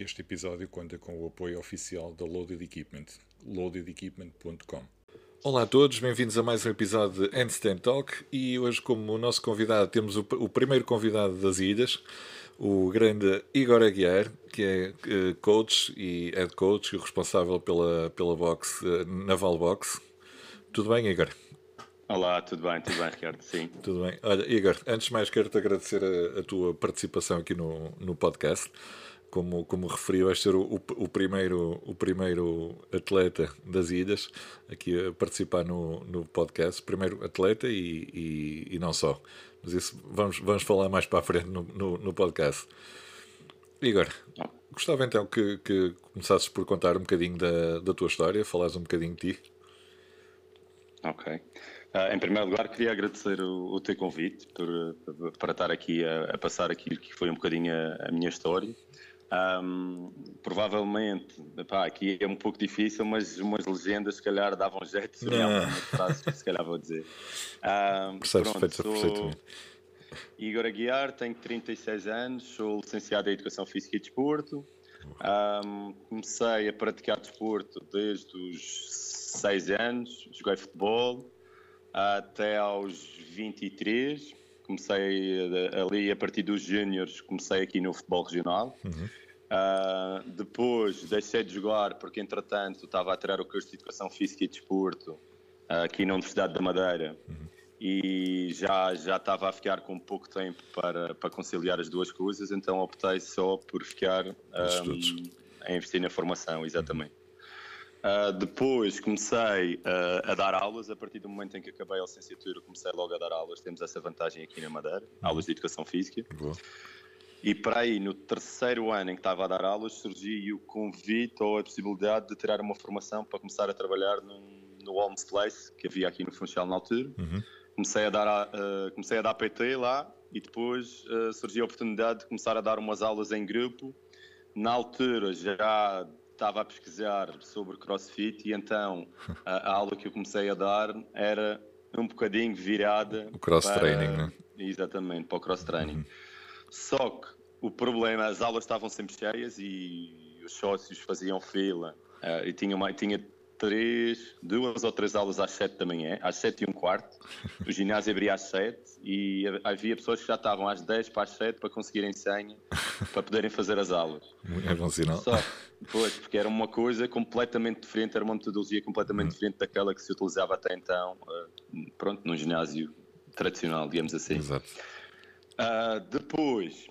Este episódio conta com o apoio oficial da Loaded Equipment, loadedequipment.com. Olá a todos, bem-vindos a mais um episódio de Handstand Talk e hoje como nosso convidado temos o, o primeiro convidado das ilhas, o grande Igor Aguiar, que é uh, coach e head coach e responsável pela, pela box, uh, Naval Box. Tudo bem, Igor? Olá, tudo bem, tudo bem, Ricardo? Sim. Tudo bem. Olha, Igor, antes de mais quero-te agradecer a, a, tua participação aqui no, no podcast. Como, como referi, vais ser o, o, o, primeiro, o primeiro atleta das ilhas aqui a participar no, no podcast. Primeiro atleta e, e, e não só. Mas isso vamos, vamos falar mais para a frente no, no, no podcast. Igor, gostava então que, que começasses por contar um bocadinho da, da tua história, falares um bocadinho de ti. Ok. Uh, em primeiro lugar, queria agradecer o, o teu convite por, para estar aqui a, a, passar aquilo que foi um bocadinho a, a minha história. Um, provavelmente, aqui é um pouco difícil, mas umas legendas se calhar davam jeito se algumas frases que se calhar vou dizer. Um, Percebes, pronto, sou Igor Aguiar, tenho 36 anos, sou licenciado em Educação Física e Desporto. Um, comecei a praticar desporto desde os 6 anos, joguei futebol até aos 23. Comecei ali a partir dos júniores, comecei aqui no futebol regional. Uhum. Uh, depois deixei de jogar porque, entretanto, estava a tirar o curso de Educação Física e Desporto uh, aqui na Universidade da Madeira uhum. e já, já estava a ficar com pouco tempo para, para conciliar as duas coisas, então optei só por ficar um, a investir na formação, exatamente. Uh, depois comecei a dar aulas, a partir do momento em que acabei a licenciatura, comecei logo a dar aulas. Temos essa vantagem aqui na Madeira, uhum. aulas de educação física. Boa. E para aí, no terceiro ano em que estava a dar aulas, surgiu o convite ou a possibilidade de tirar uma formação para começar a trabalhar num, no Holmes Place, que havia aqui no Funchal na altura. Uhum. Comecei, a dar, uh, comecei a dar PT lá e depois surgiu a oportunidade de começar a dar umas aulas em grupo. Na altura já estava a pesquisar sobre crossfit e então a, a, aula que eu comecei a dar era um bocadinho virada. O cross-training, né? Exatamente, para o cross-training. Uhum. Só que o problema, as aulas estavam sempre cheias e os sócios faziam fila uh, e tinha, uma, tinha três, duas ou três aulas às sete da manhã, às sete e um quarto. O ginásio abria às sete e havia pessoas que já estavam às dez para as sete para conseguirem senha para poderem fazer as aulas. É bom sinal. Só, pois, porque era uma coisa completamente diferente, era uma metodologia completamente hum. diferente daquela que se utilizava até então, uh, pronto, num ginásio tradicional, digamos assim. Exato. Uh, depois,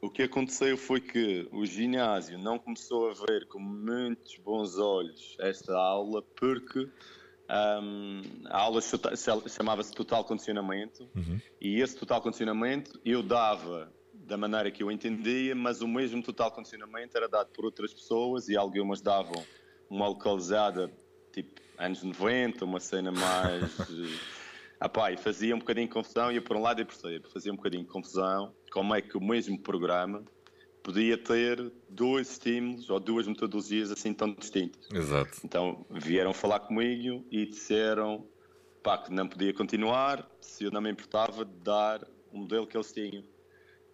o que aconteceu foi que o ginásio não começou a ver com muitos bons olhos esta aula porque um, a aula chamava-se Total Condicionamento uhum. e esse Total Condicionamento eu dava da maneira que eu entendia, mas o mesmo Total Condicionamento era dado por outras pessoas e algumas davam uma localizada tipo anos 90, uma cena mais Apá, e fazia um bocadinho de confusão, ia por um lado e percebo, fazia um bocadinho de confusão como é que o mesmo programa podia ter dois estímulos ou duas metodologias assim tão distintas. Exato. Então vieram falar comigo e disseram pá, que não podia continuar se eu não me importava de dar o modelo que eles tinham.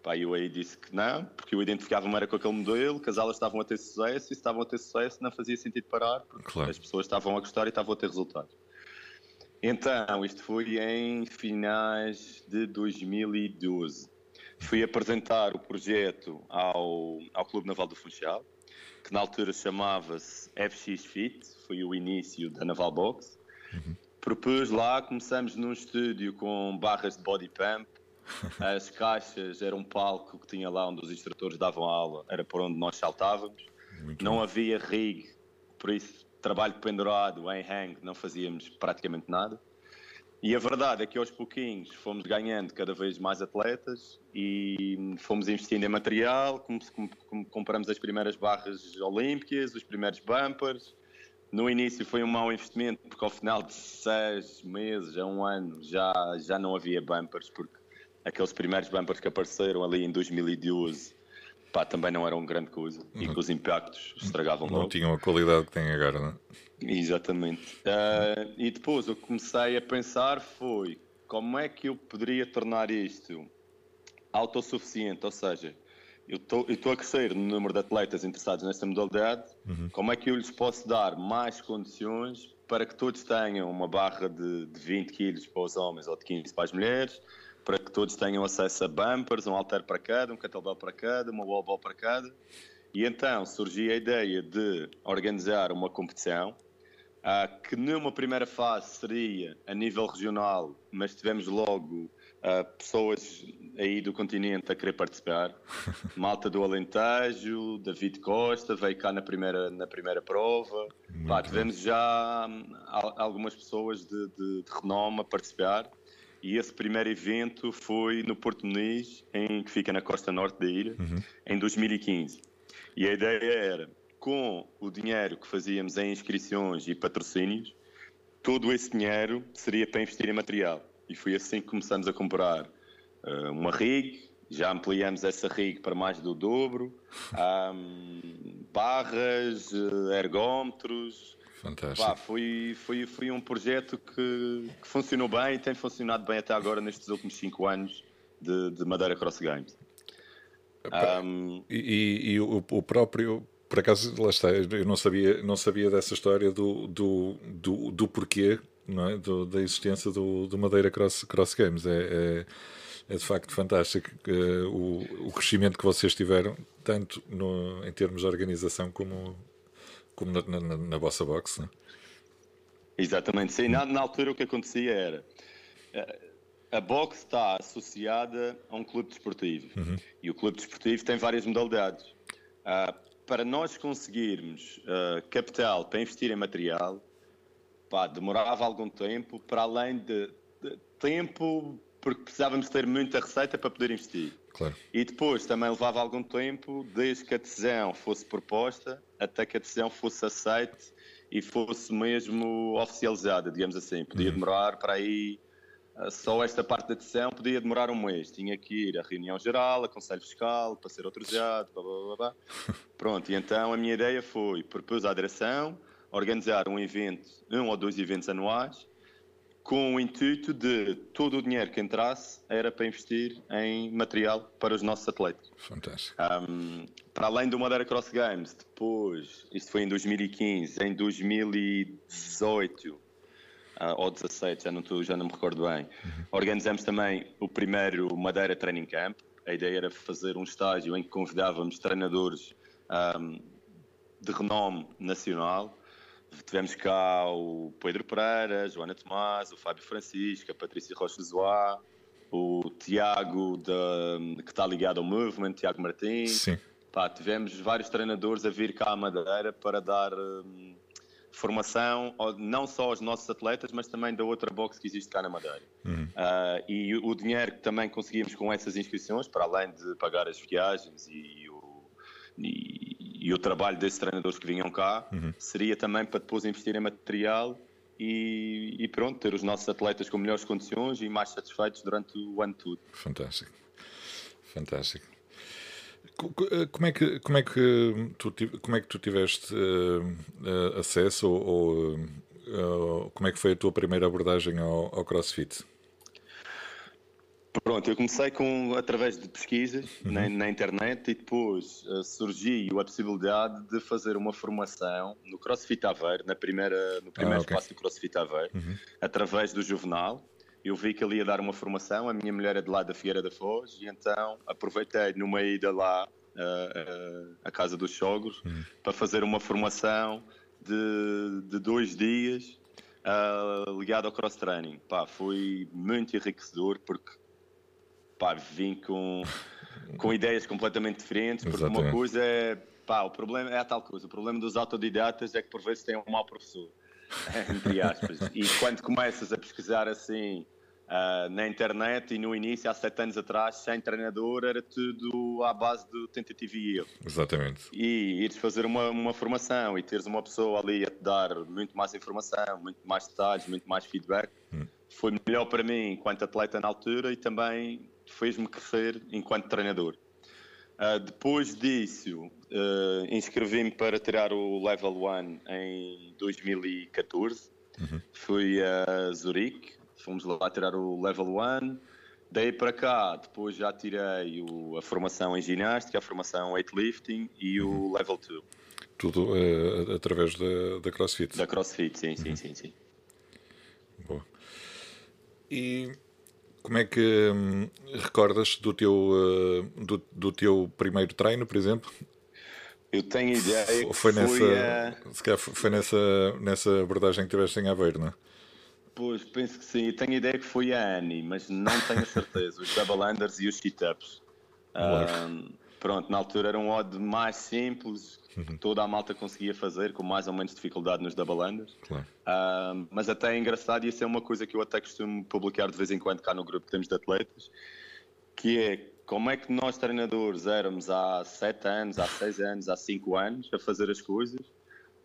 Pá, eu aí disse que não, porque eu identificava-me era com aquele modelo, que as aulas estavam a ter sucesso e se estavam a ter sucesso não fazia sentido parar, porque claro. as pessoas estavam a gostar e estavam a ter resultados. Então, isto foi em finais de 2012. Fui apresentar o projeto ao, ao Clube Naval do Funchal, que na altura chamava-se FX Fit, foi o início da Naval Box. Uhum. Propus lá, começamos num estúdio com barras de body pump, as caixas eram um palco que tinha lá onde os instrutores davam aula, era por onde nós saltávamos. Muito Não bom. havia rig, por isso trabalho pendurado em hang não fazíamos praticamente nada. E a verdade é que aos pouquinhos fomos ganhando cada vez mais atletas e fomos investindo em material, compramos as primeiras barras olímpicas, os primeiros bumpers. No início foi um mau investimento, porque ao final de seis meses a um ano já, já não havia bumpers, porque aqueles primeiros bumpers que apareceram ali em 2012 pá, também não eram grande coisa uhum. e que os impactos estragavam Não logo. tinham a qualidade que têm agora, não é? Exatamente. Uh, e depois o que comecei a pensar foi como é que eu poderia tornar isto autossuficiente, ou seja, eu estou a crescer no número de atletas interessados nesta modalidade, uhum. como é que eu lhes posso dar mais condições para que todos tenham uma barra de, de 20 quilos para os homens ou de 15 para as mulheres, para que todos tenham acesso a bumpers, um halter para cada, um kettlebell para cada, uma wall ball para cada. E então surgiu a ideia de organizar uma competição uh, que numa primeira fase seria a nível regional, mas tivemos logo uh, pessoas aí do continente a querer participar. Malta do Alentejo, David Costa, veio cá na primeira, na primeira prova. Pá, tivemos já hum, algumas pessoas de, de, de, renome a participar. E esse primeiro evento foi no Porto Muniz, em, que fica na costa norte da ilha, uhum. em 2015. E a ideia era, com o dinheiro que fazíamos em inscrições e patrocínios, todo esse dinheiro seria para investir em material. E foi assim que começamos a comprar uh, uma rig, já ampliamos essa rig para mais do dobro, um, barras, uh, ergómetros. Fantástico. Pá, foi, foi, foi um projeto que, que, funcionou bem e tem funcionado bem até agora nestes últimos 5 anos de, de Madeira Cross Games. Um, e, e, e o, o, próprio, por acaso, lá está, eu não sabia, não sabia dessa história do, do, do, do porquê não é? do, da existência do, do Madeira Cross, Cross Games. É, é, é de facto fantástico uh, o, o crescimento que vocês tiveram, tanto no, em termos de organização como, como na, na, na vossa box. É? Exatamente, sim. Na, na, altura o que acontecia era. Eh, a box está associada a um clube desportivo uhum. e o clube desportivo tem várias modalidades. Uh, para nós conseguirmos uh, capital para investir em material, pá, demorava algum tempo, para além de, de, tempo, porque precisávamos ter muita receita para poder investir. Claro. E depois também levava algum tempo, desde que a decisão fosse proposta até que a decisão fosse aceita e fosse mesmo oficializada, digamos assim. Podia uhum. demorar para aí eh, só esta parte da decisão podia demorar um mês. Tinha que ir à reunião geral, a conselho fiscal, para ser autorizado, blá, blá, blá, blá. Pronto, e então a minha ideia foi propus à direção organizar um evento, um ou dois eventos anuais, com o intuito de todo o dinheiro que entrasse era para investir em material para os nossos atletas. Fantástico. Um, para além do Madeira Cross Games, depois, isto foi em 2015, em 2018 uh, ah, ou 17, já não, tô, já não me recordo bem, uhum. organizamos também o primeiro Madeira Training Camp. A ideia era fazer um estágio em que convidávamos treinadores um, de renome nacional Tivemos cá o Pedro Pereira, a Joana Tomás, o Fábio Francisco, a Patrícia Rocha Zoá, o Tiago, de, que está ligado ao Movement, Tiago Martins. Sim. Pá, tivemos vários treinadores a vir cá à Madeira para dar hum, formação, não só aos nossos atletas, mas também da outra box que existe cá na Madeira. Uhum. Uh, e o dinheiro que também conseguimos com essas inscrições, para além de pagar as viagens e o, e, e o trabalho desses treinadores que vinham cá uhum. seria também para depois investir em material e, e, pronto, ter os nossos atletas com melhores condições e mais satisfeitos durante o ano todo. Fantástico, fantástico. Eh, como é que como é que tu como é que tu tiveste uh, acesso ou, ou uh, como é que foi a tua primeira abordagem ao, ao CrossFit? Pronto, eu comecei com, através de pesquisas uhum. na, na, internet e depois uh, surgiu a possibilidade de fazer uma formação no CrossFit Aveiro, na primeira, no primeiro ah, okay. espaço do CrossFit Aveiro, uhum. através do Juvenal. Eu vi que ele ia dar uma formação, a minha mulher é de lá da Figueira da Foz, e então aproveitei numa ida lá uh, uh, à casa dos sogros uhum. para fazer uma formação de, de dois dias uh, ligado ao cross-training. Foi muito enriquecedor porque pá, vim com, com ideias completamente diferentes, porque Exatamente. uma coisa é, pá, o problema é a tal coisa, o problema dos autodidatas é que por vezes têm um mau professor, entre aspas, e quando começas a pesquisar assim uh, na internet e no início, há sete anos atrás, sem treinador, era tudo à base de tentativa e erro. Exatamente. E ires fazer uma, uma formação e teres uma pessoa ali a te dar muito mais informação, muito mais detalhes, muito mais feedback, hum. foi melhor para mim enquanto atleta na altura e também fez-me crescer enquanto treinador. Uh, depois disso, uh, inscrevi-me para tirar o Level 1 em 2014. Uhum. Fui a Zurique, fomos lá tirar o Level 1 Daí para cá, depois já tirei o, a formação em ginástica, a formação weightlifting e o uhum. level 2. Tudo uh, através da, da CrossFit? Da CrossFit, sim, sim, uhum. sim, sim. Boa. E como é que hum, recordas do teu, uh, do, do teu primeiro treino, por exemplo? Eu tenho ideia que foi nessa, a... foi nessa, nessa abordagem que tiveste em Aveiro, não é? Pois, penso que sim. Eu tenho ideia que foi a Annie, mas não tenho certeza. os double unders e os sit-ups. Um, pronto, na altura era um odd mais simples, que uhum. toda a malta conseguia fazer, com mais ou menos dificuldade nos double unders. Claro. Um, mas até é engraçado, e isso é uma coisa que eu até costumo publicar de vez em quando cá no grupo que temos de atletas, que é como é que nós treinadores éramos há 7 anos, há 6 anos, há 5 anos a fazer as coisas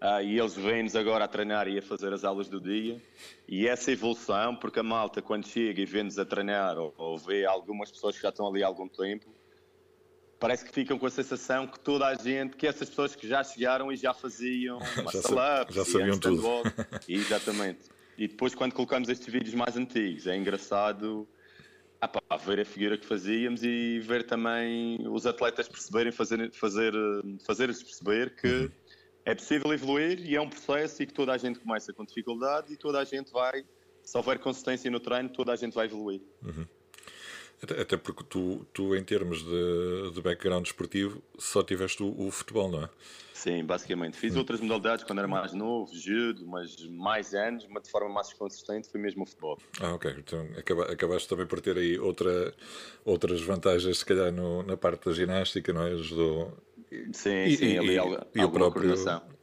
Uh, e eles vêm-nos agora a treinar e a fazer as aulas do dia. E essa evolução, porque a malta, quando chega e vê-nos a treinar, ou, ou, vê algumas pessoas que já estão ali há algum tempo, parece que ficam com a sensação que toda a gente, que essas pessoas que já chegaram e já faziam já, já sabiam tudo. exatamente. E depois, quando colocamos estes vídeos mais antigos, é engraçado ah, pá, ver a figura que fazíamos e ver também os atletas perceberem, fazer, fazer, fazer-lhes perceber que. Uhum é possível evoluir e é um processo e que toda a gente começa com dificuldade e toda a gente vai, se houver consistência no treino, toda a gente vai evoluir. Uhum. Até, porque tu, tu, em termos de, de background esportivo, só tiveste o, o futebol, não é? Sim, basicamente. Fiz outras modalidades quando era mais novo, judo, mas mais anos, mas de forma mais consistente foi mesmo o futebol. Ah, ok. Então acabaste também por ter aí outra, outras vantagens, se calhar, no, na parte da ginástica, não é? Ajudou Sim, e, sim, ali e, alguma, e o próprio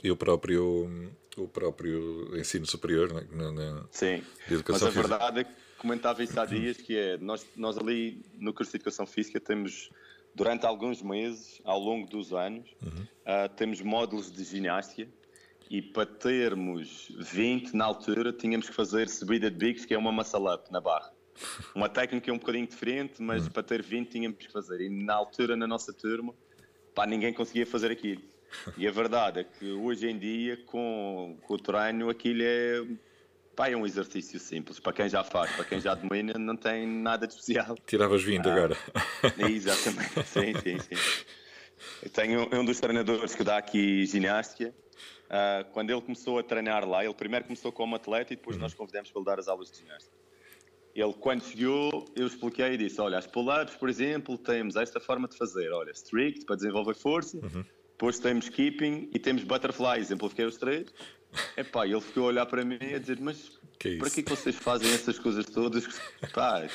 e o próprio o próprio ensino superior né, na, na sim mas a verdade é que comentava isso há dias que é nós nós ali no curso de educação física temos durante alguns meses ao longo dos anos uhum. uh, temos módulos de ginástica e para termos 20 na altura tínhamos que fazer subida de bicos que é uma muscle up na barra uma técnica um bocadinho diferente mas uhum. para ter 20 tínhamos que fazer e na altura na nossa turma pá, ninguém conseguia fazer aquilo. E a verdade é que hoje em dia, com, com o treino, aquilo é, pá, é um exercício simples. Para quem já faz, para quem já domina, não tem nada de especial. Tiravas vindo ah, agora. Exatamente, sim, sim, sim. Eu tenho um dos treinadores que dá aqui ginástica. Uh, quando ele começou a treinar lá, ele primeiro começou como atleta e depois uhum. nós convidamos para ele dar as aulas de ginástica. Ele, quando chegou, eu expliquei e disse: Olha, as pull-ups, por exemplo, temos esta forma de fazer. Olha, strict para desenvolver força, uhum. depois temos keeping e temos butterfly. Exemplifiquei os três. Epá, ele ficou a olhar para mim e a dizer: Mas que é para que, que vocês fazem essas coisas todas? Pá,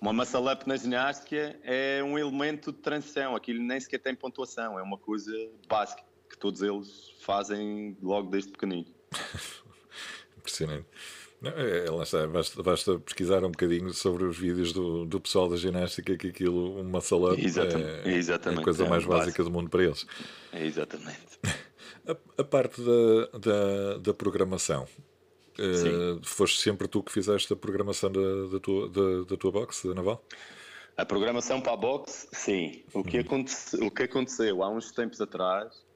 uma muscle up na ginástica é um elemento de transição. Aquilo nem sequer tem pontuação, é uma coisa básica que todos eles fazem logo desde pequenino. Impressionante. Não, é, é, lá está, basta, basta, pesquisar um bocadinho sobre os vídeos do, do pessoal da ginástica que aquilo, uma sala é, é a coisa é mais básica do mundo para eles. É exatamente. A, a parte da, da, da programação, uh, foste sempre tu que fizeste a programação da, da, tua, da, da tua box, da Naval? A programação para a box, sim. O que, hum. aconte, o que aconteceu há uns tempos atrás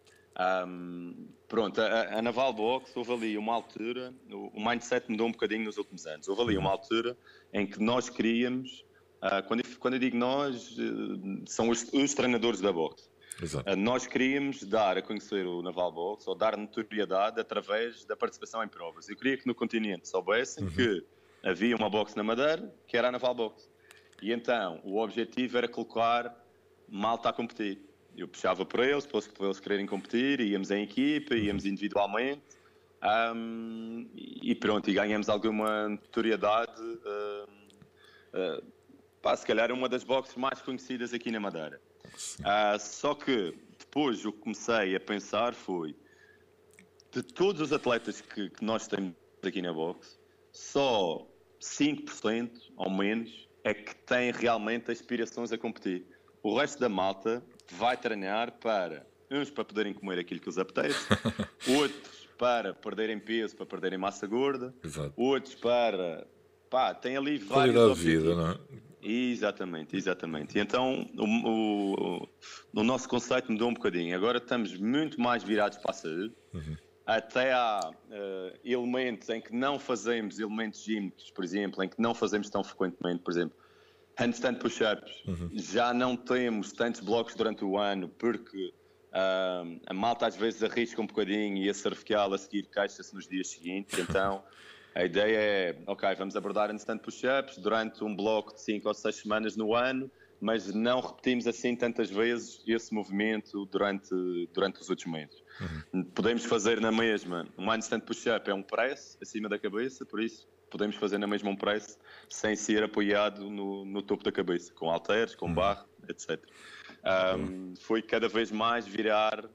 um, pronto, a, a, Naval Box houve ali uma altura, o, o, mindset mudou um bocadinho nos últimos anos. Houve ali uma altura em que nós queríamos, uh, quando, eu, quando eu digo nós, uh, são os, os, treinadores da box. Uh, nós queríamos dar a conhecer o Naval Box ou dar notoriedade através da participação em provas. Eu queria que no continente soubessem uhum. que havia uma box na Madeira que era a Naval Box. E então o objetivo era colocar malta a competir eu puxava por eles, para eles quererem competir, íamos em equipa, íamos individualmente. Um, e pronto, e ganhamos alguma notoriedade. Uh, uh, pá, se calhar uma das boxes mais conhecidas aqui na Madeira. Uh, só que depois o que comecei a pensar foi de todos os atletas que, que nós temos aqui na box, só 5% ou menos é que têm realmente aspirações a competir. O resto da malta vai treinar para uns para poderem comer aquilo que os apetece, outros para perderem peso, para perderem massa gorda, Exato. outros para pá, tem ali vários Qualidade de vida, não é? Exatamente, exatamente. E então o, o, o, nosso conceito mudou um bocadinho. Agora estamos muito mais virados para a saúde. Uhum. Até há uh, elementos em que não fazemos elementos químicos, por exemplo, em que não fazemos tão frequentemente, por exemplo, Handstand push-ups. Uhum. Já não temos tantos blocos durante o ano porque uh, a malta às vezes arrisca um bocadinho e a cervical a seguir caixa-se nos dias seguintes. Então a ideia é, ok, vamos abordar handstand push-ups durante um bloco de 5 ou 6 semanas no ano, mas não repetimos assim tantas vezes esse movimento durante, durante os outros meses. Uhum. Podemos fazer na mesma. Um handstand push-up é um press acima da cabeça, por isso podemos fazer na mesma um press sem ser apoiado no, no topo da cabeça, com halteres, com uhum. barra, etc. Um, foi cada vez mais virar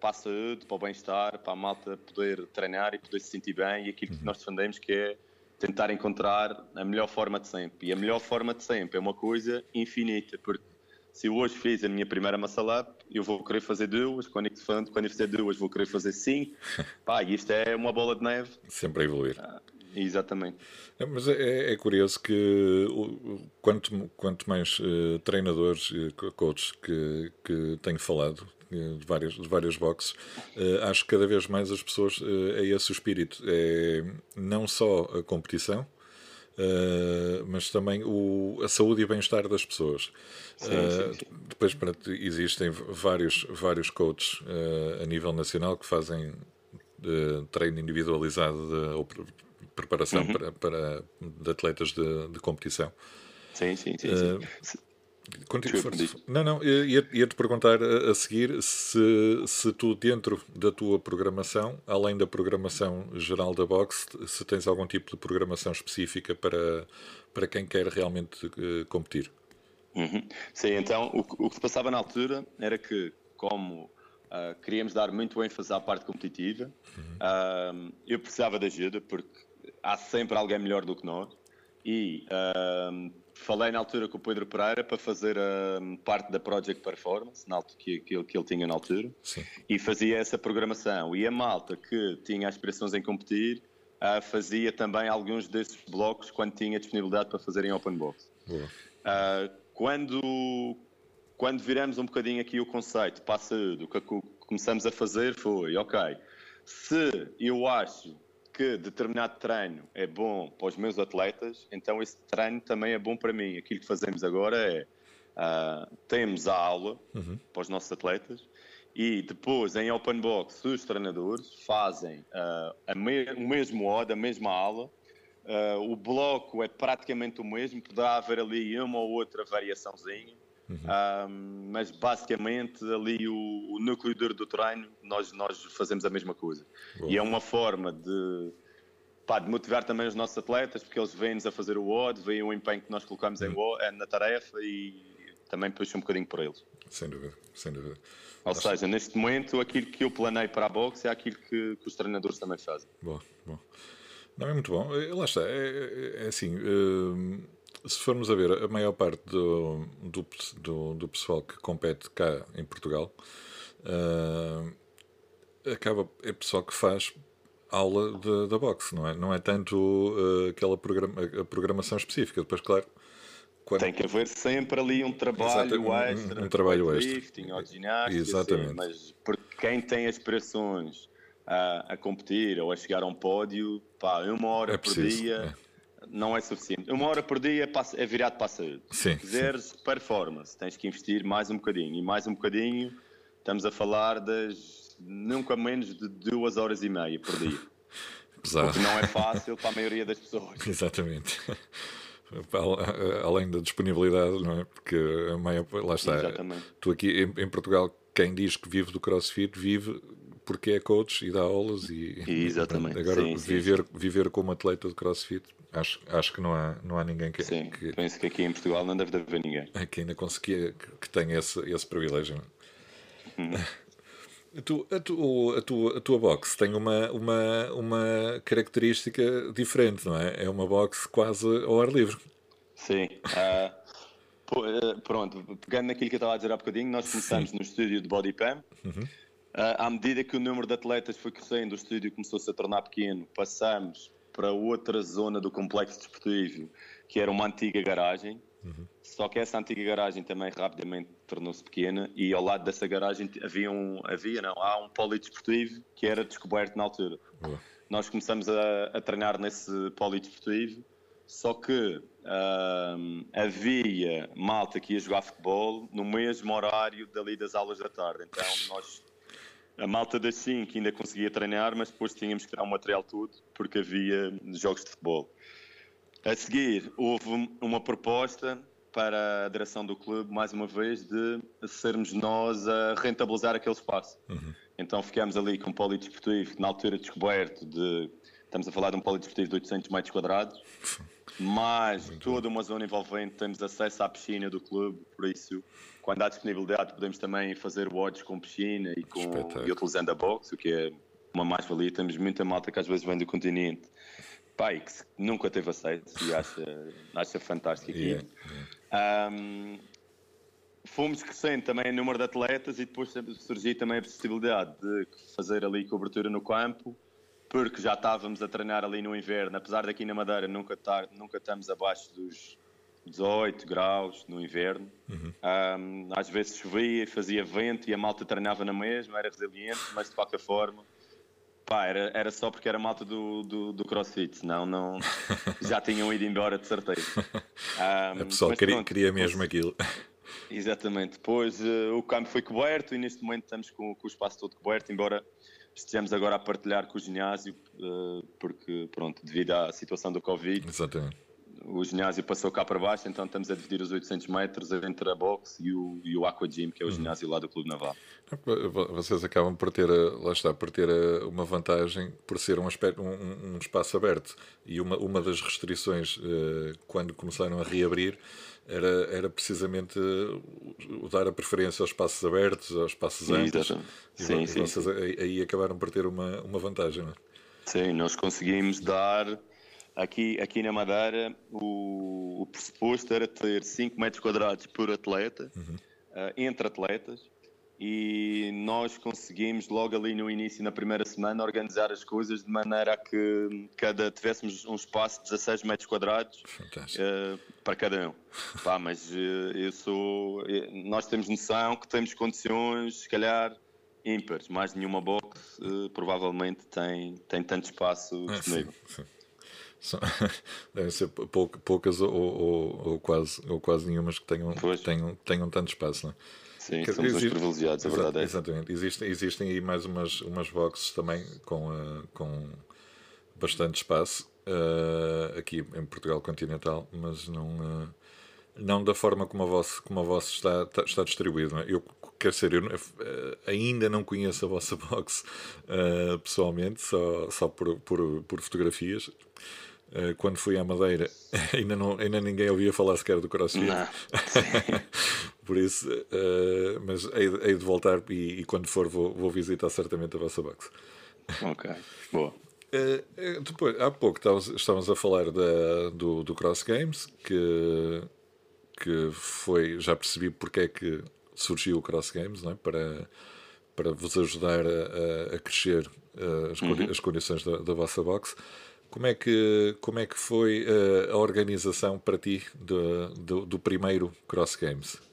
para a saúde, para o bem-estar, para a malta poder treinar e poder se sentir bem e aquilo que uhum. nós defendemos que é tentar encontrar a melhor forma de sempre. E a melhor forma de sempre é uma coisa infinita, porque se eu hoje fiz a minha primeira muscle up, eu vou querer fazer duas, quando eu, quando eu fizer duas vou querer fazer cinco. Pá, isto é uma bola de neve. Sempre a evoluir. Ah, Exatamente. É, mas é, é, curioso que quanto, quanto mais uh, treinadores e coaches que, que tenho falado, eh, de várias, de várias boxes, uh, acho que cada vez mais as pessoas uh, é esse o espírito. É não só a competição, Uh, mas também o, a saúde e o bem-estar das pessoas. Sim, uh, sim, sim. Depois pronto, existem vários, vários coaches uh, a nível nacional que fazem treino individualizado de, ou preparação uhum. para, para, de atletas de, de competição. Sim, sim, sim. Sim. For... Não, não, ia-te ia perguntar a, a, seguir se, se tu, dentro da tua programação, além da programação geral da box, se tens algum tipo de programação específica para, para quem quer realmente uh, competir. Uhum. Sim, então o, o, que se passava na altura era que, como uh, queríamos dar muito ênfase à parte competitiva, uhum. uh, eu precisava de ajuda, porque há sempre alguém melhor do que nós. E uh, falei na altura com o Pedro Pereira para fazer uh, parte da Project Performance, na altura, que, que, ele, que ele tinha na altura, Sim. e fazia essa programação. E a malta que tinha aspirações em competir uh, fazia também alguns desses blocos quando tinha disponibilidade para fazer em open box. Ah, quando, quando viramos um bocadinho aqui o conceito passa do que começamos a fazer foi, ok, se eu acho que determinado treino é bom para os meus atletas, então esse treino também é bom para mim. Aquilo que fazemos agora é uh, temos a aula uhum. para os nossos atletas e depois em open box os treinadores fazem uh, me o mesmo odd, a mesma aula. Uh, o bloco é praticamente o mesmo, poderá haver ali uma ou outra variaçãozinha, Uhum. mas basicamente ali o, o, núcleo duro do treino nós, nós fazemos a mesma coisa. Boa. E é uma forma de, pá, de motivar também os nossos atletas, porque eles vêm-nos a fazer o odd, veem o empenho que nós colocamos uhum. em, eh, na tarefa e também puxam um bocadinho por eles. Sem dúvida, sem dúvida. Ou Acho... seja, neste momento aquilo que eu planei para a boxe é aquilo que, que os treinadores também fazem. Bom, bom. Não, é muito bom. Eh, lá está, é, é, é assim. Uh se formos a ver, a maior parte do, do, do, do pessoal que compete cá em Portugal uh, acaba, é pessoal que faz aula da boxe, não é? Não é tanto uh, aquela programa, a programação específica. Depois, claro. Quando... Tem que haver sempre ali um trabalho Exato, extra, um, um trabalho extra. Lifting, ou ginástica, Exatamente. Assim, mas porque quem tem aspirações a, a competir ou a chegar a um pódio, pá, uma hora é preciso, por dia. É não é suficiente. Uma hora por dia é, virado para a saúde. Sim, Se quiseres sim. performance, tens que investir mais um bocadinho. E mais um bocadinho, estamos a falar das nunca menos de duas horas e meia por dia. Pesado. Porque não é fácil para a maioria das pessoas. Exatamente. Além da disponibilidade, não é? Porque a maior. Lá está. Exatamente. Tu aqui em Portugal, quem diz que vive do crossfit, vive porque é coach e dá aulas e exatamente agora sim, viver sim. viver como atleta de CrossFit acho, acho que não há não há ninguém que, sim, que penso que aqui em Portugal não deve haver ninguém que ainda conseguia que, tenha esse, esse privilégio hum. a, tu, a, tu, a, tua, a tua box tem uma, uma, uma característica diferente, não é? É uma box quase ao ar livre. Sim. Uh, pronto, pegando naquilo que eu estava a dizer há bocadinho, nós começamos Sim. no estúdio de Bodypam. Uhum. Uh, à medida que o número de atletas foi crescendo, o estúdio começou-se a tornar pequeno, passamos para outra zona do complexo desportivo, que era uma antiga garagem. Uhum. Só que essa antiga garagem também rapidamente tornou-se pequena e ao lado dessa garagem havia um, havia não, há um polidesportivo que era descoberto na altura. Uhum. Nós começamos a, a, treinar nesse polidesportivo Só que havia malta que ia jogar futebol no mesmo horário dali das aulas da tarde. Então nós, a malta das 5 ainda conseguia treinar, mas depois tínhamos que tirar o material tudo porque havia jogos de futebol. A seguir, houve uma proposta para a direção do clube, mais uma vez, de sermos nós a rentabilizar aquele espaço. Uhum. Então ficámos ali com um polidesportivo, na altura descoberto de. Estamos a falar de um polidesportivo de 800 metros quadrados, Muito toda uma zona envolvente, temos acesso à piscina do clube, por isso, quando há disponibilidade, podemos também fazer watch com piscina e, com, e utilizando a box, o que é uma mais-valia. Temos muita malta que às vezes vem do continente pai que nunca teve aceito e acha, acha fantástico aqui. Yeah, yeah. Um, fomos crescendo também em número de atletas e depois surgiu também a possibilidade de fazer ali cobertura no campo, porque já estávamos a treinar ali no inverno, apesar daqui na Madeira nunca, tar, nunca estamos abaixo dos 18 graus no inverno. Uhum. Um, às vezes chovia, fazia vento e a malta treinava na mesma, era resiliente, mas de qualquer forma Pá, era, era só porque era malta do, do, do CrossFit, senão não, já tinham ido embora de certeza. Um, a pessoa queria, pronto, queria mesmo aquilo. Exatamente. Depois uh, o campo foi coberto e neste momento estamos com, com, o espaço todo coberto, embora estejamos agora a partilhar com o ginásio, uh, porque, pronto, devido à situação do Covid. Exatamente o ginásio passou cá para baixo, então estamos a dividir os 800 metros entre a box e o, e o Aqua Gym, que é o uhum. ginásio lá do Clube Naval. Vocês acabam por ter, lá está, por ter uma vantagem por ser um, aspecto, um, um espaço aberto e uma, uma das restrições eh, quando começaram a reabrir era, era precisamente dar a preferência aos espaços abertos, aos espaços amplos. E, sim, sim, vocês sim. Aí, aí acabaram por ter uma, uma vantagem, não é? Sim, nós conseguimos dar Aqui, aqui na Madeira, o, o pressuposto era ter 5 metros quadrados por atleta, uhum. uh, entre atletas, e nós conseguimos logo ali no início, na primeira semana, organizar as coisas de maneira a que cada tivéssemos um espaço de 16 metros quadrados uh, para cada um. Pá, mas uh, eu sou. Nós temos noção que temos condições, se calhar, ímpares. Mais nenhuma box provavelmente tem, tem tanto espaço ah, disponível. sim, sim. São, devem ser poucas ou, ou, ou, quase, ou quase nenhumas que tenham, tenham, tenham tanto espaço. Não é? Sim, que, somos existe, privilegiados, a verdade é. Exatamente. Existem, existem aí mais umas, umas boxes também com, uh, com bastante espaço uh, aqui em Portugal continental, mas não, uh, não da forma como a vossa, como a vossa está, está, está distribuído. É? Eu quero dizer, eu ainda não conheço a vossa box pessoalmente, só, só por, por, por fotografias. Quando fui à Madeira, ainda, não, ainda ninguém ouvia falar sequer do CrossFit. Por isso, uh, mas hei, hei, de voltar e, e quando for vou, vou, visitar certamente a vossa box. Ok, boa. Uh, depois, há pouco estávamos, estávamos a falar da, do, do Cross Games, que, que foi, já percebi porque é que surgiu o Cross Games, não é? para, para vos ajudar a, a crescer as, uhum. as condições da, da vossa box. Como é que, como é que foi uh, a organização para ti do, do, do primeiro Cross Games?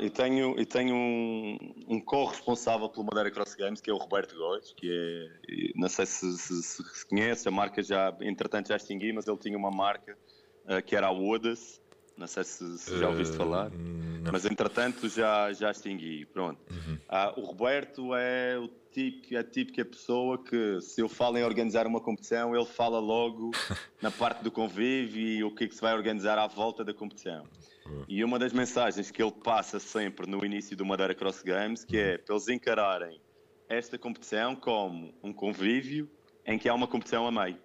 Eu tenho, eu tenho um, um co-responsável pelo Madeira Cross Games, que é o Roberto Góes, que é, não sei se, se, se, conhece, a marca já, entretanto já extingui, mas ele tinha uma marca uh, que era a Odas, não sei se, se já ouviste uh, falar, não. mas entretanto já, já extingui, pronto. Uhum. Uh, o Roberto é o típico, é a típica pessoa que, se eu falo em organizar uma competição, ele fala logo na parte do convívio e o que, é que se vai organizar à volta da competição. Uhum. E uma das mensagens que ele passa sempre no início do Madeira Cross Games, que é uhum. para eles encararem esta competição como um convívio em que há uma competição a meio.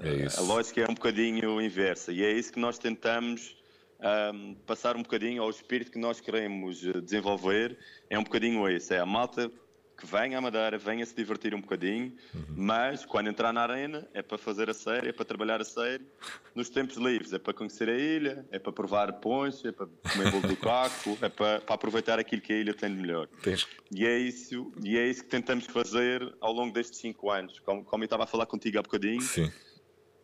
É a lógica é um bocadinho inversa e é isso que nós tentamos um, passar um bocadinho ao espírito que nós queremos eh, desenvolver. É um bocadinho esse, é a malta que venha à Madeira, venha se divertir um bocadinho, uhum. mas quando entrar na arena é para fazer a série, é para trabalhar a série. Nos tempos livres é para conhecer a ilha, é para provar ponche, é para comer bolo do caco, é para, para, aproveitar aquilo que a ilha tem de melhor. Tens... E, é isso, e é isso que tentamos fazer ao longo destes cinco anos. Como, como eu estava a falar contigo há bocadinho, Sim.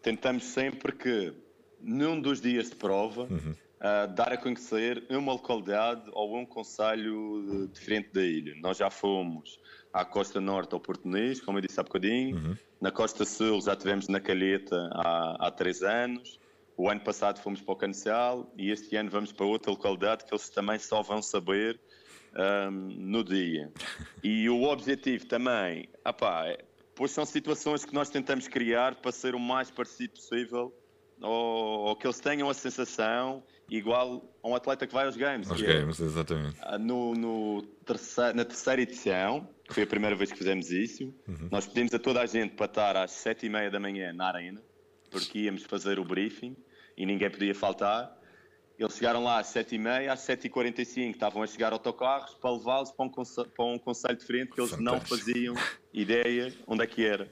tentamos sempre que num dos dias de prova uhum. Uh, dar a conhecer uma localidade ou um conselho diferente da ilha. Nós já fomos à costa norte ao Português, como eu disse há bocadinho. Uhum. Na costa sul já tivemos na Calheta há, há três anos. O ano passado fomos para o Cancial e este ano vamos para outra localidade que eles também só vão saber um, no dia. E o objetivo também, apá, é, pois são situações que nós tentamos criar para ser o mais parecido possível ou, ou que eles tenham a sensação igual a um atleta que vai aos Games. Aos é Games, é, exatamente. No, no terceiro, na terceira edição, que foi a primeira vez que fizemos isso, uhum. nós pedimos a toda a gente para estar às sete e meia da manhã na arena, porque íamos fazer o briefing e ninguém podia faltar. Eles chegaram lá às 7h30, às 7h45 estavam a chegar autocarros para levá-los para, um para um conselho diferente que eles Fantástico. não faziam ideia onde é que era.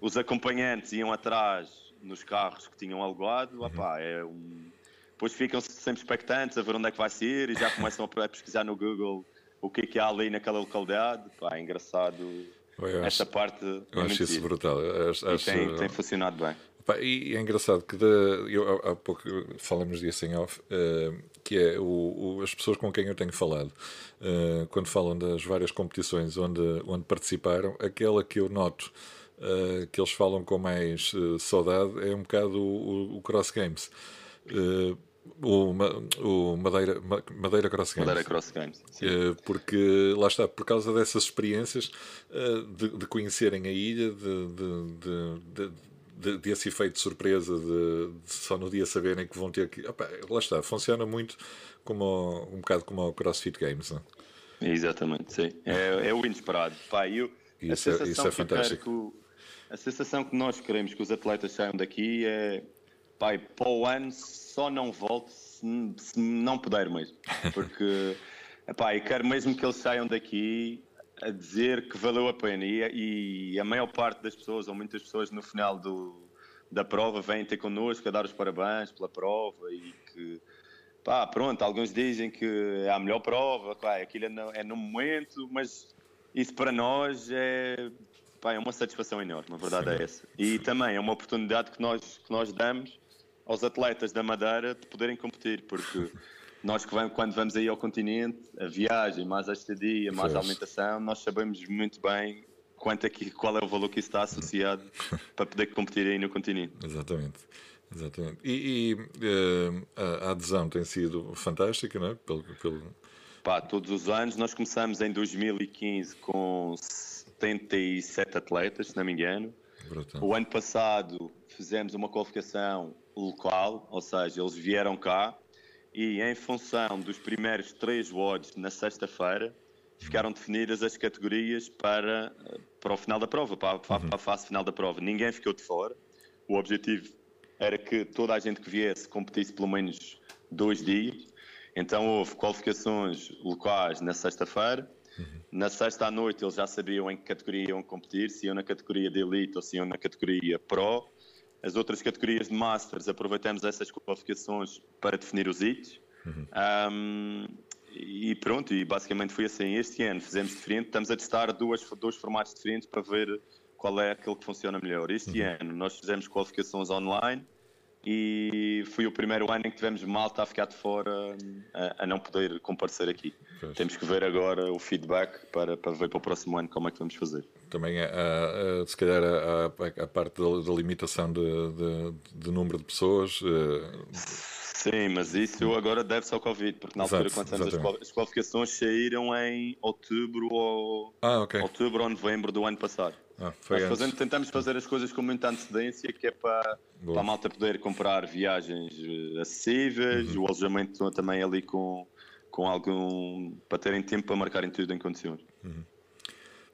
Os acompanhantes iam atrás nos carros que tinham alugado, uhum. Opá, é um... depois ficam sempre expectantes a ver onde é que vai ser e já começam a pesquisar no Google o que é que há ali naquela localidade. Pá, é engraçado esta parte. Eu é acho isso brutal. Acho, acho... Tem, tem funcionado bem. Pá, e é engraçado que de, eu, há pouco falamos disso em off, uh, que é o, o, as pessoas com quem eu tenho falado, uh, quando falam das várias competições onde, onde participaram, aquela que eu noto uh, que eles falam com mais saudade é um bocado o, o Cross Games. O, o Madeira, Madeira Cross Games. Madeira Cross Games. Porque lá está, por causa dessas experiências de, de conhecerem a ilha, de, de, de de, desse efeito de surpresa, de, de, só no dia saberem que vão ter que. Opa, lá está, funciona muito como, um bocado como o CrossFit Games. Não? É? Exatamente, sim. É, é o inesperado. Pá, eu, isso, a é, isso é fantástico. Que, a sensação que nós queremos que os atletas saiam daqui é. Pai, para o ano só não volte se, se não puder mesmo. Porque. Eu quero mesmo que eles saiam daqui a dizer que valeu a pena. E, e, a maior parte das pessoas, ou muitas pessoas, no final do, da prova, vêm ter connosco a dar os parabéns pela prova e que, pá, pronto, alguns dizem que é a melhor prova, pá, aquilo é no, é no momento, mas isso para nós é, pá, é uma satisfação enorme, a verdade Sim. é essa. E também é uma oportunidade que nós, que nós damos aos atletas da Madeira de poderem competir, porque. nós que vamos, quando vamos aí ao continente, a viagem, mais a estadia, mais a alimentação, nós sabemos muito bem quanto é que, qual é o valor que isso está associado para poder competir aí no continente. Exatamente. Exatamente. E, e uh, a adesão tem sido fantástica, não é? Pelo, pelo... Pá, todos os anos. Nós começamos em 2015 com 77 atletas, se não me engano. Brutal. O ano passado fizemos uma qualificação local, ou seja, eles vieram cá e em função dos primeiros três WODs na sexta-feira, ficaram definidas as categorias para, para o final da prova, para, para, para, a fase final da prova. Ninguém ficou de fora. O objetivo era que toda a gente que viesse competisse pelo menos dois dias. Então houve qualificações locais na sexta-feira. Uhum. Na sexta à noite eles já sabiam em que categoria iam competir, se iam na categoria de elite ou se iam na categoria pro. As outras categorias de Masters, aproveitamos essas qualificações para definir os hits. Uhum. Um, e pronto, e basicamente foi assim. Este ano fizemos diferente, estamos a testar duas, dois formatos diferentes para ver qual é aquele que funciona melhor. Este uhum. ano nós fizemos qualificações online e foi o primeiro ano em que tivemos malta a ficar de fora a, a não poder comparecer aqui. Pois. Temos que ver agora o feedback para, para ver para o próximo ano como é que vamos fazer. Também, há, se calhar, a, a parte da, da limitação de, de, de, número de pessoas. Uh... Sim, mas isso agora deve-se ao Covid, porque na altura, Exato, quando as qualificações saíram em outubro ou, ah, okay. outubro ou novembro do ano passado. Ah, fazendo, tentamos fazer as coisas com muita antecedência, que é para, para a malta poder comprar viagens eh, acessíveis, uhum. o alojamento também ali com, com algum. para terem tempo para marcarem tudo em condições. Uhum.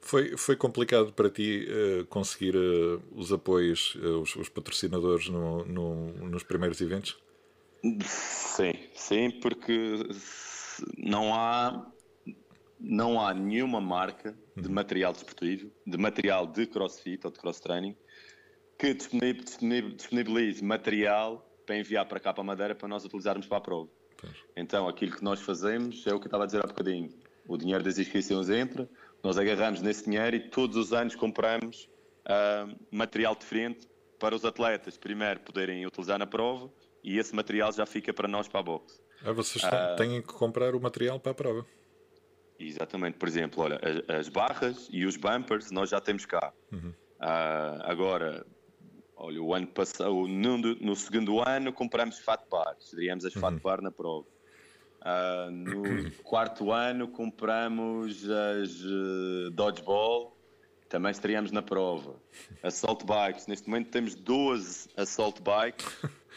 Foi, foi complicado para ti uh, conseguir uh, os apoios, uh, os, os, patrocinadores no, no, nos primeiros eventos? Sim, sim, porque não há não há nenhuma marca de uhum. material desportivo, de material de crossfit ou de cross training, que disponibilize material para enviar para cá para a Madeira para nós utilizarmos para a prova. Então, aquilo que nós fazemos é o que eu estava a dizer há bocadinho. O dinheiro das inscrições entra, nós agarramos nesse dinheiro e todos os anos compramos uh, material diferente para os atletas, primeiro, poderem utilizar na prova e esse material já fica para nós para a boxe. Ah, vocês uh, têm que comprar o material para a prova. Exatamente, por exemplo, olha, as, as barras e os bumpers nós já temos cá. Uhum. Uh, agora, olha, o ano passado, no, no, segundo ano compramos fat bar, teríamos as fat uhum. bar na prova. Uh, no quarto ano compramos as uh, dodgeball, também estaríamos na prova. Assault bikes, neste momento temos 12 assault bikes,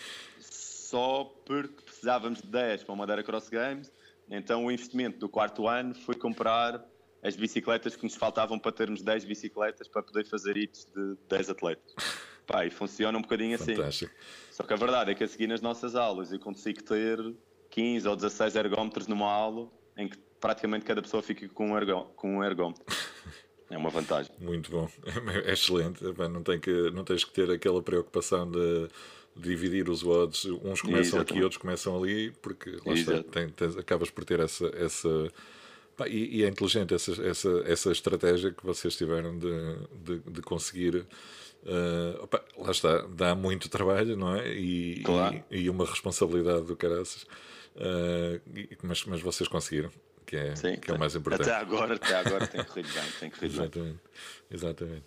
só porque precisávamos de 10 para o Madeira Cross Games então o investimento do quarto ano foi comprar as bicicletas que nos faltavam para termos 10 bicicletas para poder fazer hits de 10 atletas. Pá, e funciona um bocadinho assim. Fantástico. Só que a verdade é que a seguir nas nossas aulas eu consigo ter 15 ou 16 ergómetros numa aula em que praticamente cada pessoa fica com um, ergó com um ergómetro. É uma vantagem. Muito bom, é excelente. Não, tem que, não tens que ter aquela preocupação de dividir os odds, uns começam Exatamente. aqui, outros começam ali, porque lá está, tem, tens, acabas por ter essa. essa pá, e, e, é inteligente essa, essa, essa estratégia que vocês tiveram de, de, de conseguir. Uh, opa, lá está, dá muito trabalho, não é? E, claro. e, e, uma responsabilidade do caraças, uh, mas, mas vocês conseguiram, que é, sim, que é o mais importante. Até agora, até agora tem corrido bem, tem corrido exatamente, bem. Exatamente.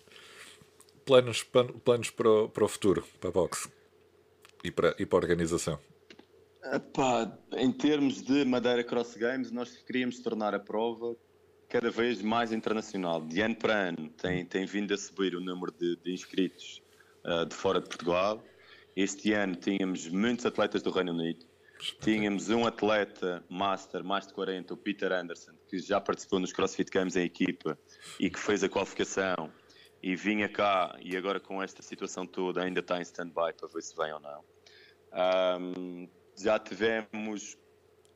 Planos, planos para, o, para o futuro, para a boxe? e para, e para a organização? Epá, em termos de Madeira Cross Games, nós queríamos tornar a prova cada vez mais internacional. De ano para ano tem, tem vindo a subir o número de, de inscritos uh, de fora de Portugal. Este ano tínhamos muitos atletas do Reino Unido. Tínhamos um atleta master, mais de 40, o Peter Anderson, que já participou nos CrossFit Games em equipa e que fez a qualificação e vinha cá e agora com esta situação toda ainda está em stand-by para ver se vem ou não. Um, já tivemos.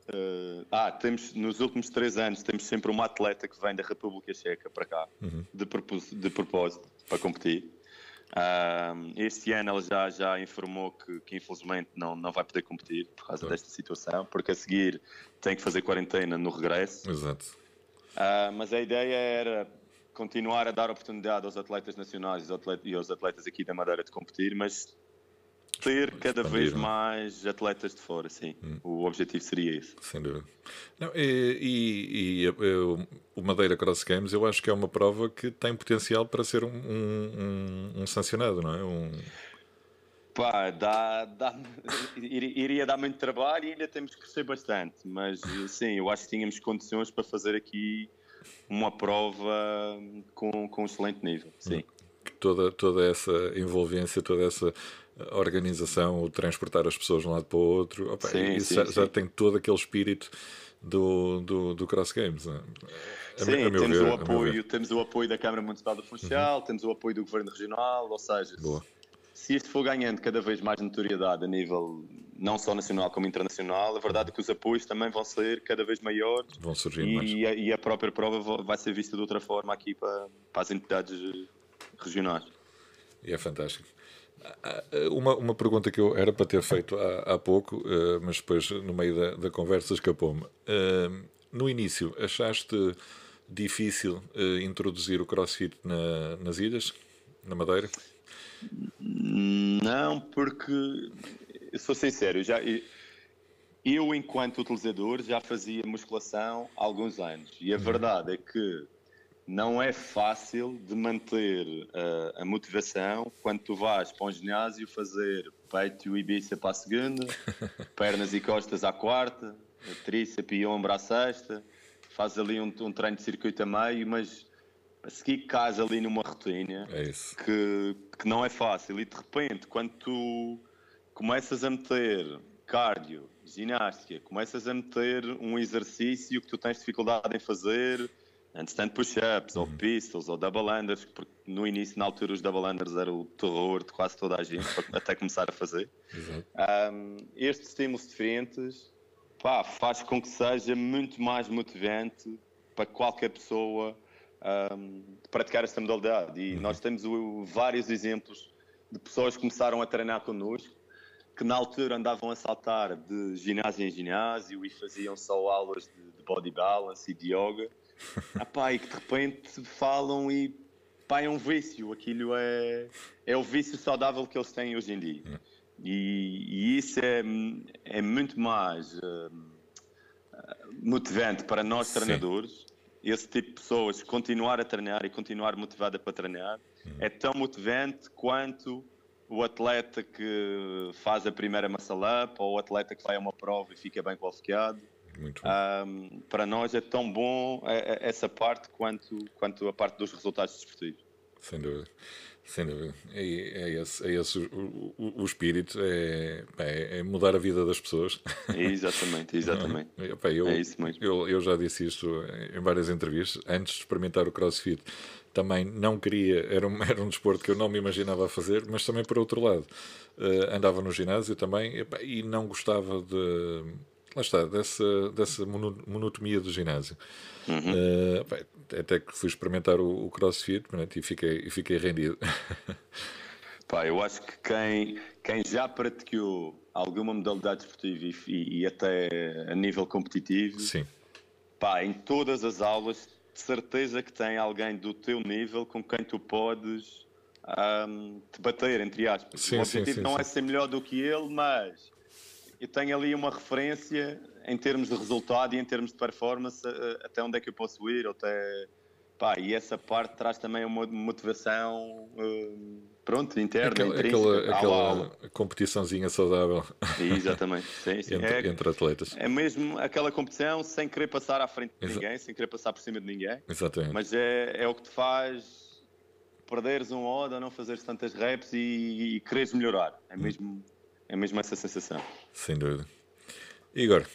Uh, ah, temos nos últimos três anos temos sempre uma atleta que vem da República Checa para cá, uhum. de, propósito, de propósito, para competir. Este ano ela já, já informou que, que, infelizmente não, não vai poder competir por causa desta situação, porque a seguir tem que fazer quarentena no regresso. Exato. Uh, mas a ideia era continuar a dar oportunidade aos atletas nacionais e aos atletas aqui da Madeira de competir, mas ter cada Expandir, vez mais atletas de fora, sim. Hum. O objetivo seria esse. Sem dúvida. Não, e, e, e o Madeira Cross Games eu acho que é uma prova que tem potencial para ser um, um, um sancionado, não é? Um... Pá, dá, dá, iria dar muito trabalho e ainda temos que crescer bastante, mas sim, eu acho que tínhamos condições para fazer aqui uma prova com, com um excelente nível. Sim. Toda, toda essa envolvência, toda essa organização, o transportar as pessoas de um lado para o outro, opa, sim, isso sim, já, sim. já, tem todo aquele espírito do, do, do Cross Games. Né? A, sim, a temos, ver, o apoio, temos o apoio da Câmara Municipal do Funchal, uhum. temos o apoio do Governo Regional, ou seja, Boa. se isto for ganhando cada vez mais notoriedade a nível não só nacional como internacional, a verdade é que os apoios também vão ser cada vez maiores vão surgir e, mais. A, e a própria prova vai ser vista de outra forma aqui para, para as entidades regionais. E é fantástico. Uma, uma pergunta que eu era para ter feito há, há pouco, uh, mas depois no meio da, da conversa escapou-me. Uh, no início, achaste difícil uh, introduzir o crossfit na, nas ilhas, na Madeira? Não, porque sou sincero, eu já, eu, enquanto utilizador, já fazia musculação há alguns anos. E a uhum. verdade é que não é fácil de manter uh, a motivação quando tu vais para um ginásio fazer peito e bíceps para a segunda, pernas e costas à quarta, tríceps e ombro à sexta, faz ali um, um treino de circuito a meio, mas a seguir cais ali numa rotina é que, que não é fácil. E de repente, quando tu começas a meter cardio, ginástica, começas a meter um exercício que tu tens dificuldade em fazer, handstand push-ups, uhum. ou pistols, ou double unders, porque no início, na altura, os double unders era o terror de quase toda a gente, até começar a fazer. Um, estes estímulos diferentes pá, faz com que seja muito mais motivante para qualquer pessoa um, praticar esta modalidade. E uhum. nós temos o, vários exemplos de pessoas que começaram a treinar connosco que na altura andavam a saltar de ginásio em ginásio e faziam só aulas de, de body balance e de yoga. Epá, e que de repente falam e pá, é um vício. Aquilo é, é o vício saudável que eles têm hoje em dia. E, e isso é, é muito mais. Hum, motivante para nós Sim. treinadores. Esse tipo de pessoas continuar a treinar e continuar motivada para treinar hum. é tão motivante quanto o atleta que faz a primeira muscle up ou o atleta que vai a uma prova e fica bem qualificado. Um, para nós é tão bom é, é, essa parte quanto, quanto a parte dos resultados desportivos. Sem dúvida. Sem dúvida. É, é esse, é esse o, o, o espírito, é, é, é, mudar a vida das pessoas. Exatamente, exatamente. eu, é isso mesmo. Eu, eu já disse isto em várias entrevistas. Antes de experimentar o crossfit, também não queria, era um, era um desporto que eu não me imaginava fazer, mas também por outro lado, uh, andava no ginásio também e não gostava de lá está, dessa, dessa monotonia do ginásio. Uhum. Uh, bem, até que fui experimentar o, o crossfit e, fiquei, e fiquei rendido. Pá, eu acho que quem, quem já praticou alguma modalidade esportiva e, e até a nível competitivo, Sim. Pá, em todas as aulas, de certeza que tem alguém do teu nível com quem tu podes um, te bater, entre aspas. Sim, o objetivo sim, sim, não é ser melhor do que ele, mas eu tenho ali uma referência em termos de resultado e em termos de performance eh, até onde é que eu posso ir, até pá, e essa parte traz também uma motivação uh, pronto, interna, aquela, aquela, aquela competiçãozinha saudável. Exatamente. Sim, sim. entre, é, entre, atletas. é mesmo aquela competição sem querer passar à frente de Exa ninguém, sem querer passar por cima de ninguém. Exatamente. Mas é, é o que te faz perderes um odd ou não fazeres tantas reps e, e quereres melhorar. É hum. É mesmo essa sensação. Sem dúvida. Igor,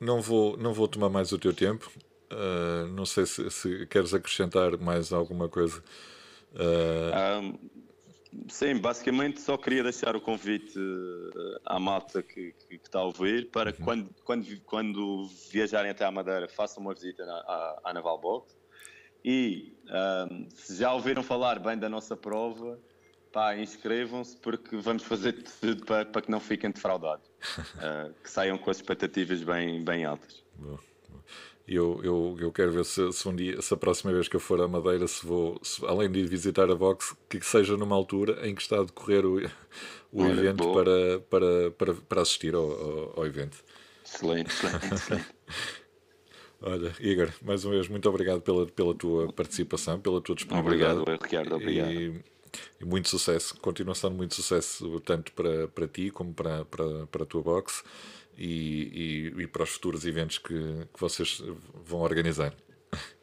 não vou, não vou tomar mais o teu tempo. Uh, não sei se, se, queres acrescentar mais alguma coisa. Uh... Ah, um, sim, basicamente só queria deixar o convite à malta que, que, que está a ouvir para uhum. quando, quando, quando viajarem até a Madeira façam uma visita na, à, à Naval Box. E um, se já ouviram falar bem da nossa prova, pá, inscrevam-se porque vamos fazer tudo para, para que não fiquem defraudados. uh, que saiam com as expectativas bem, bem altas. Eu, eu, eu quero ver se, se, um dia, se a próxima vez que eu for à Madeira, se vou, se, além de ir visitar a box, que seja numa altura em que está a decorrer o, o Olha, evento para, para, para, para assistir ao, ao, ao evento. Excelente, excelente, excelente. Olha, Igor, mais uma vez, muito obrigado pela, pela tua participação, pela tua disponibilidade. Obrigado, Ricardo, obrigado. E, e muito sucesso, continua sendo muito sucesso tanto para, para ti como para, para, para a tua box e, e, e para os futuros eventos que, que vocês vão organizar.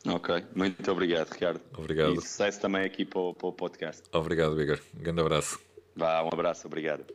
Ok, muito obrigado, Ricardo. Obrigado. E sucesso também aqui para o, para o podcast. Obrigado, Igor. Um grande abraço. Vá, um abraço, obrigado.